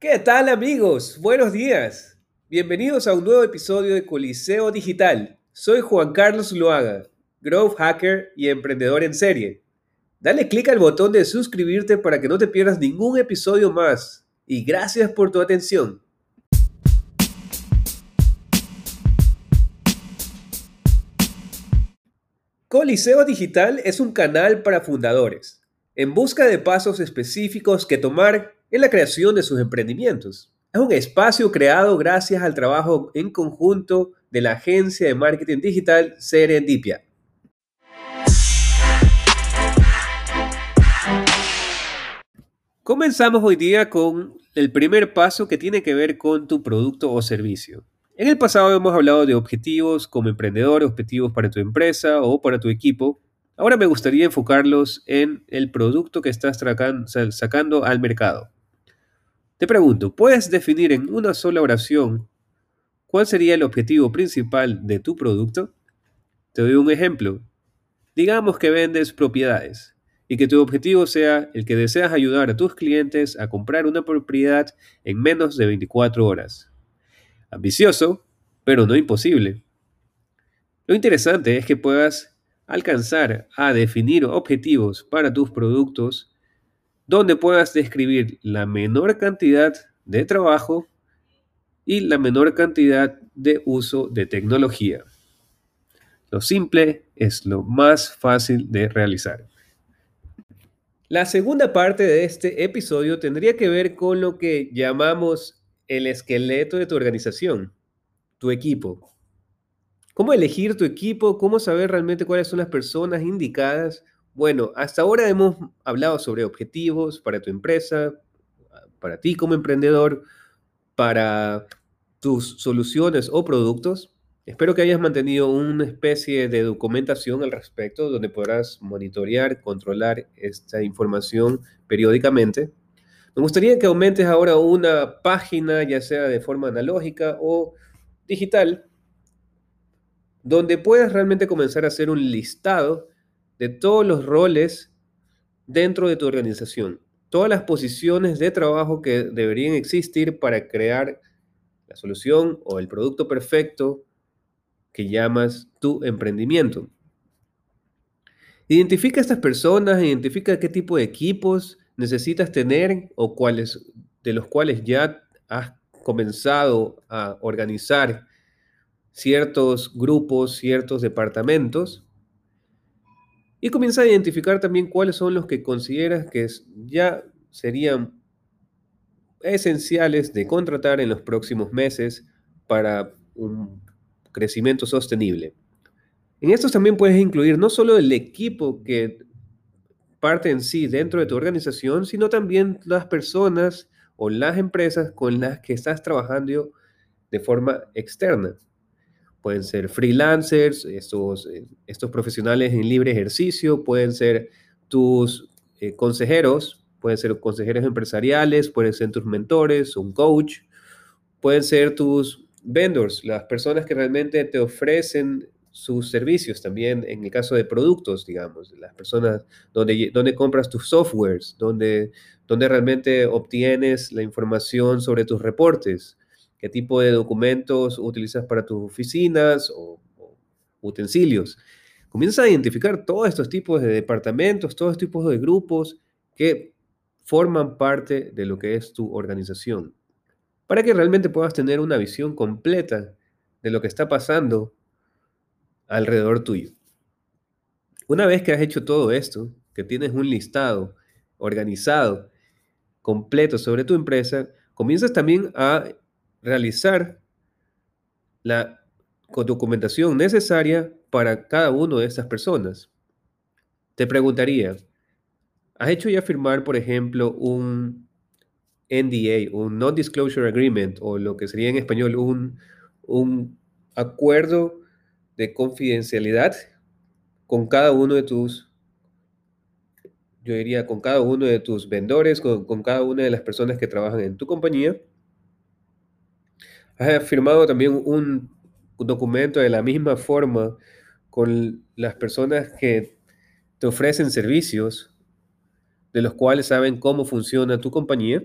¿Qué tal amigos? Buenos días. Bienvenidos a un nuevo episodio de Coliseo Digital. Soy Juan Carlos Loaga, growth hacker y emprendedor en serie. Dale clic al botón de suscribirte para que no te pierdas ningún episodio más. Y gracias por tu atención. Coliseo Digital es un canal para fundadores, en busca de pasos específicos que tomar en la creación de sus emprendimientos. Es un espacio creado gracias al trabajo en conjunto de la agencia de marketing digital Serendipia. Comenzamos hoy día con el primer paso que tiene que ver con tu producto o servicio. En el pasado hemos hablado de objetivos como emprendedor, objetivos para tu empresa o para tu equipo. Ahora me gustaría enfocarlos en el producto que estás sacando al mercado. Te pregunto, ¿puedes definir en una sola oración cuál sería el objetivo principal de tu producto? Te doy un ejemplo. Digamos que vendes propiedades y que tu objetivo sea el que deseas ayudar a tus clientes a comprar una propiedad en menos de 24 horas. Ambicioso, pero no imposible. Lo interesante es que puedas alcanzar a definir objetivos para tus productos donde puedas describir la menor cantidad de trabajo y la menor cantidad de uso de tecnología. Lo simple es lo más fácil de realizar. La segunda parte de este episodio tendría que ver con lo que llamamos el esqueleto de tu organización, tu equipo. ¿Cómo elegir tu equipo? ¿Cómo saber realmente cuáles son las personas indicadas? Bueno, hasta ahora hemos hablado sobre objetivos para tu empresa, para ti como emprendedor, para tus soluciones o productos. Espero que hayas mantenido una especie de documentación al respecto donde podrás monitorear, controlar esta información periódicamente. Me gustaría que aumentes ahora una página, ya sea de forma analógica o digital, donde puedas realmente comenzar a hacer un listado de todos los roles dentro de tu organización, todas las posiciones de trabajo que deberían existir para crear la solución o el producto perfecto que llamas tu emprendimiento. Identifica a estas personas, identifica qué tipo de equipos necesitas tener o cuáles de los cuales ya has comenzado a organizar ciertos grupos, ciertos departamentos y comienza a identificar también cuáles son los que consideras que ya serían esenciales de contratar en los próximos meses para un crecimiento sostenible. En estos también puedes incluir no solo el equipo que parte en sí dentro de tu organización, sino también las personas o las empresas con las que estás trabajando de forma externa. Pueden ser freelancers, estos, eh, estos profesionales en libre ejercicio, pueden ser tus eh, consejeros, pueden ser consejeros empresariales, pueden ser tus mentores, un coach, pueden ser tus vendors, las personas que realmente te ofrecen sus servicios también en el caso de productos, digamos, las personas donde, donde compras tus softwares, donde, donde realmente obtienes la información sobre tus reportes, qué tipo de documentos utilizas para tus oficinas o, utensilios. Comienza a identificar todos estos tipos de departamentos, todos estos tipos de grupos que forman parte de lo que es tu organización, para que realmente puedas tener una visión completa de lo que está pasando alrededor tuyo. Una vez que has hecho todo esto, que tienes un listado organizado, completo sobre tu empresa, comienzas también a realizar la documentación necesaria para cada una de estas personas. Te preguntaría, ¿has hecho ya firmar, por ejemplo, un NDA, un Non-Disclosure Agreement, o lo que sería en español un, un acuerdo de confidencialidad con cada uno de tus, yo diría, con cada uno de tus vendedores, con, cada una de las personas que trabajan en tu compañía. Has firmado también un, documento de la misma forma con las personas que te ofrecen servicios de los cuales saben cómo funciona tu compañía.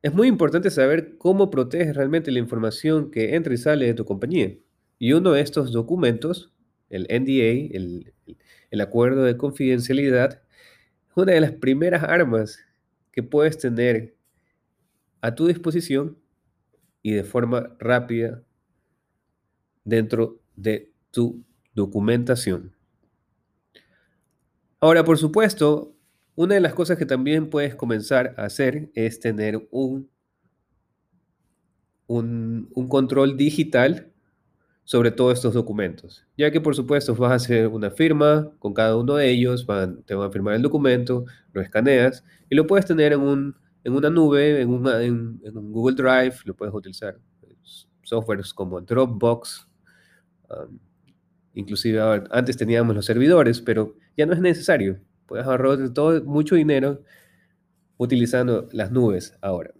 Es muy importante saber cómo proteges realmente la información que entra y sale de tu compañía. Y uno de estos documentos, el NDA, el, el acuerdo de confidencialidad, es una de las primeras armas que puedes tener a tu disposición y de forma rápida dentro de tu documentación. Ahora, por supuesto, una de las cosas que también puedes comenzar a hacer es tener un, un, control digital sobre todos estos documentos, ya que por supuesto vas a hacer una firma con cada uno de ellos, te van a firmar el documento, lo escaneas y lo puedes tener en, un, en una nube, en, un Google Drive, lo puedes utilizar softwares como Dropbox, um, inclusive antes teníamos los servidores, pero ya no es necesario. Puedes ahorrar todo, mucho dinero utilizando las nubes ahora.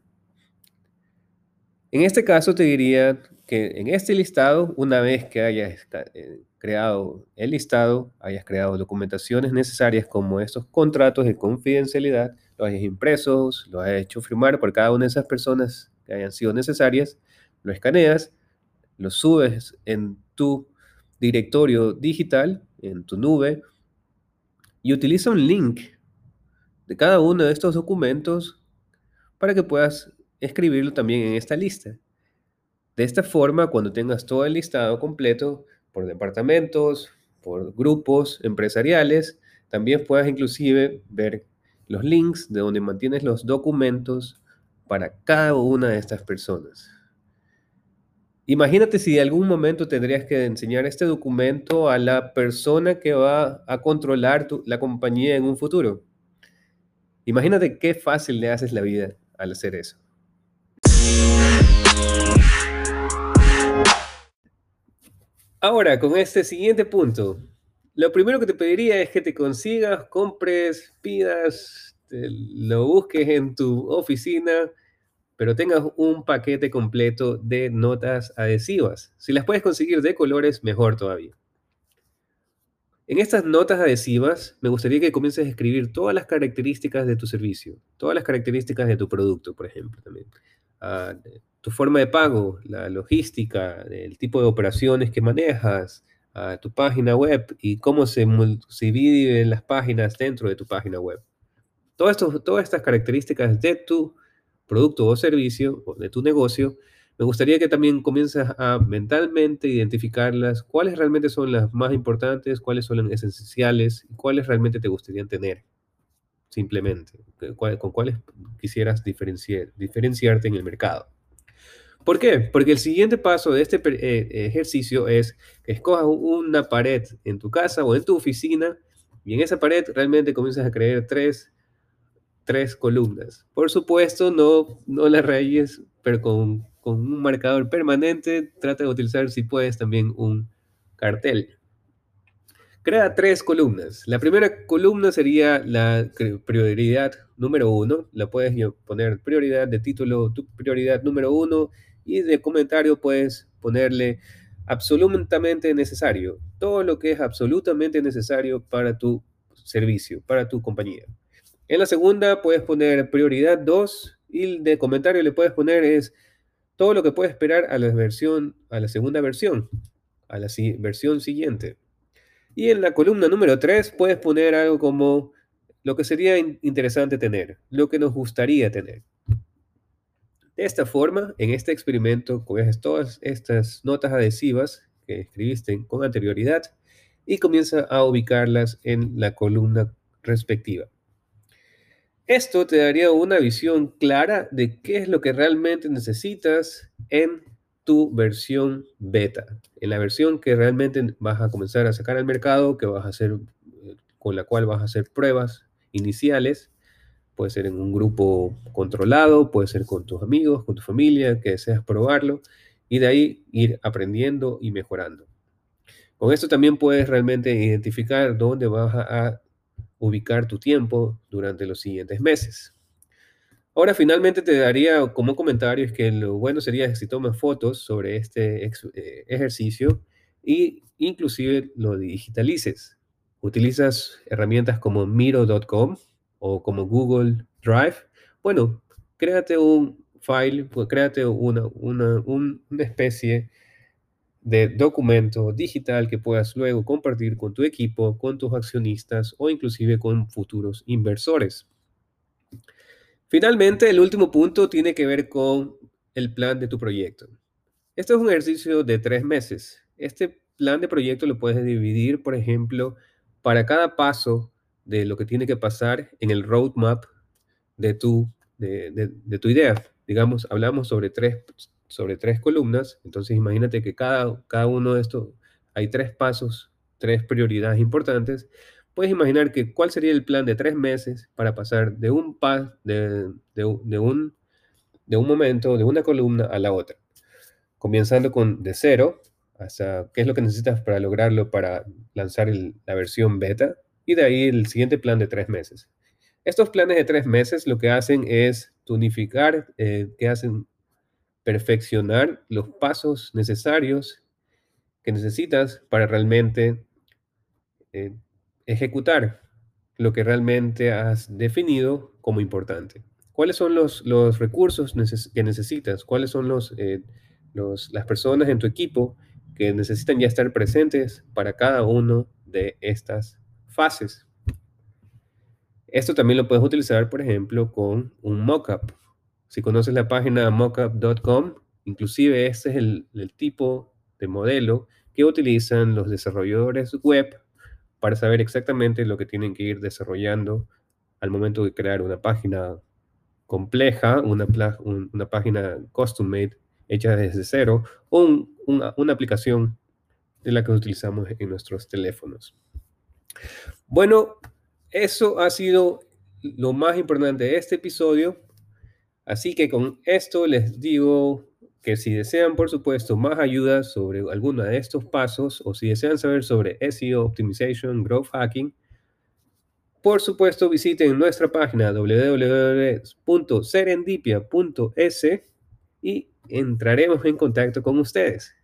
En este caso te diría que en este listado, una vez que hayas eh, creado el listado, hayas creado documentaciones necesarias como estos contratos de confidencialidad, los hayas impresos, los hayas hecho firmar por cada una de esas personas que hayan sido necesarias, lo escaneas, lo subes en tu directorio digital, en tu nube, y utiliza un link de cada uno de estos documentos para que puedas escribirlo también en esta lista. De esta forma, cuando tengas todo el listado completo por departamentos, por grupos empresariales, también puedas inclusive ver los links de donde mantienes los documentos para cada una de estas personas. Imagínate si de algún momento tendrías que enseñar este documento a la persona que va a controlar la compañía en un futuro. Imagínate qué fácil le haces la vida al hacer eso. Ahora, con este siguiente punto, lo primero que te pediría es que te consigas, compres, pidas, lo busques en tu oficina pero tengas un paquete completo de notas adhesivas. Si las puedes conseguir de colores, mejor todavía. En estas notas adhesivas, me gustaría que comiences a escribir todas las características de tu servicio, todas las características de tu producto, por ejemplo, también. Ah, tu forma de pago, la logística, el tipo de operaciones que manejas, ah, tu página web y cómo se, se dividen las páginas dentro de tu página web. Todo esto, todas estas características de tu producto o servicio de tu negocio, me gustaría que también comiences a mentalmente identificarlas, cuáles realmente son las más importantes, cuáles son las esenciales y cuáles realmente te gustaría tener, simplemente, con cuáles quisieras diferenciar, diferenciarte en el mercado. ¿Por qué? Porque el siguiente paso de este eh, ejercicio es que escojas una pared en tu casa o en tu oficina y en esa pared realmente comienzas a crear tres tres columnas. Por supuesto, no, no las rayes, pero con, con un marcador permanente, trata de utilizar, si puedes, también un cartel. Crea tres columnas. La primera columna sería la prioridad número uno. La puedes poner prioridad de título, tu prioridad número uno, y de comentario puedes ponerle absolutamente necesario. Todo lo que es absolutamente necesario para tu servicio, para tu compañía. En la segunda puedes poner prioridad 2 y de comentario le puedes poner es todo lo que puedes esperar a la versión, a la segunda versión, a la versión siguiente. Y en la columna número 3 puedes poner algo como lo que sería interesante tener, lo que nos gustaría tener. De esta forma, en este experimento, coges todas estas notas adhesivas que escribiste con anterioridad y comienza a ubicarlas en la columna respectiva. Esto te daría una visión clara de qué es lo que realmente necesitas en tu versión beta, en la versión que realmente vas a comenzar a sacar al mercado, que vas a hacer, eh, con la cual vas a hacer pruebas iniciales. Puede ser en un grupo controlado, puede ser con tus amigos, con tu familia, que deseas probarlo, y de ahí ir aprendiendo y mejorando. Con esto también puedes realmente identificar dónde vas a ubicar tu tiempo durante los siguientes meses. Ahora finalmente te daría como comentario es que lo bueno sería si tomas fotos sobre este eh, ejercicio y inclusive lo digitalices. Utilizas herramientas como Miro.com o como Google Drive. Bueno, créate un file, pues créate una, una, una especie de documento digital que puedas luego compartir con tu equipo, con tus accionistas o inclusive con futuros inversores. Finalmente, el último punto tiene que ver con el plan de tu proyecto. Este es un ejercicio de tres meses. Este plan de proyecto lo puedes dividir, por ejemplo, para cada paso de lo que tiene que pasar en el roadmap de tu, de, tu idea. Digamos, hablamos sobre tres, sobre tres columnas, entonces imagínate que cada, cada uno de estos, hay tres pasos, tres prioridades importantes. Puedes imaginar que cuál sería el plan de tres meses para pasar de un, pas, de, de, un, de un momento, de una columna a la otra. Comenzando con de cero, hasta qué es lo que necesitas para lograrlo, para lanzar la versión beta, y de ahí el siguiente plan de tres meses. Estos planes de tres meses lo que hacen es tonificar, eh, que hacen perfeccionar los pasos necesarios que necesitas para realmente eh, ejecutar lo que realmente has definido como importante. ¿Cuáles son los, los recursos que necesitas? ¿Cuáles son los, eh, los, las personas en tu equipo que necesitan ya estar presentes para cada uno de estas fases? Esto también lo puedes utilizar, por ejemplo, con un mockup. Si conoces la página mockup.com, inclusive este es el, tipo de modelo que utilizan los desarrolladores web para saber exactamente lo que tienen que ir desarrollando al momento de crear una página compleja, una, página custom made hecha desde cero o una, una aplicación de la que utilizamos en nuestros teléfonos. Bueno, eso ha sido lo más importante de este episodio. Así que con esto les digo que si desean, por supuesto, más ayuda sobre alguno de estos pasos o si desean saber sobre SEO Optimization, Growth Hacking, por supuesto visiten nuestra página www.serendipia.es y entraremos en contacto con ustedes.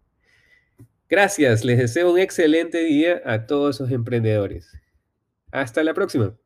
Gracias, les deseo un excelente día a todos los emprendedores. Hasta la próxima.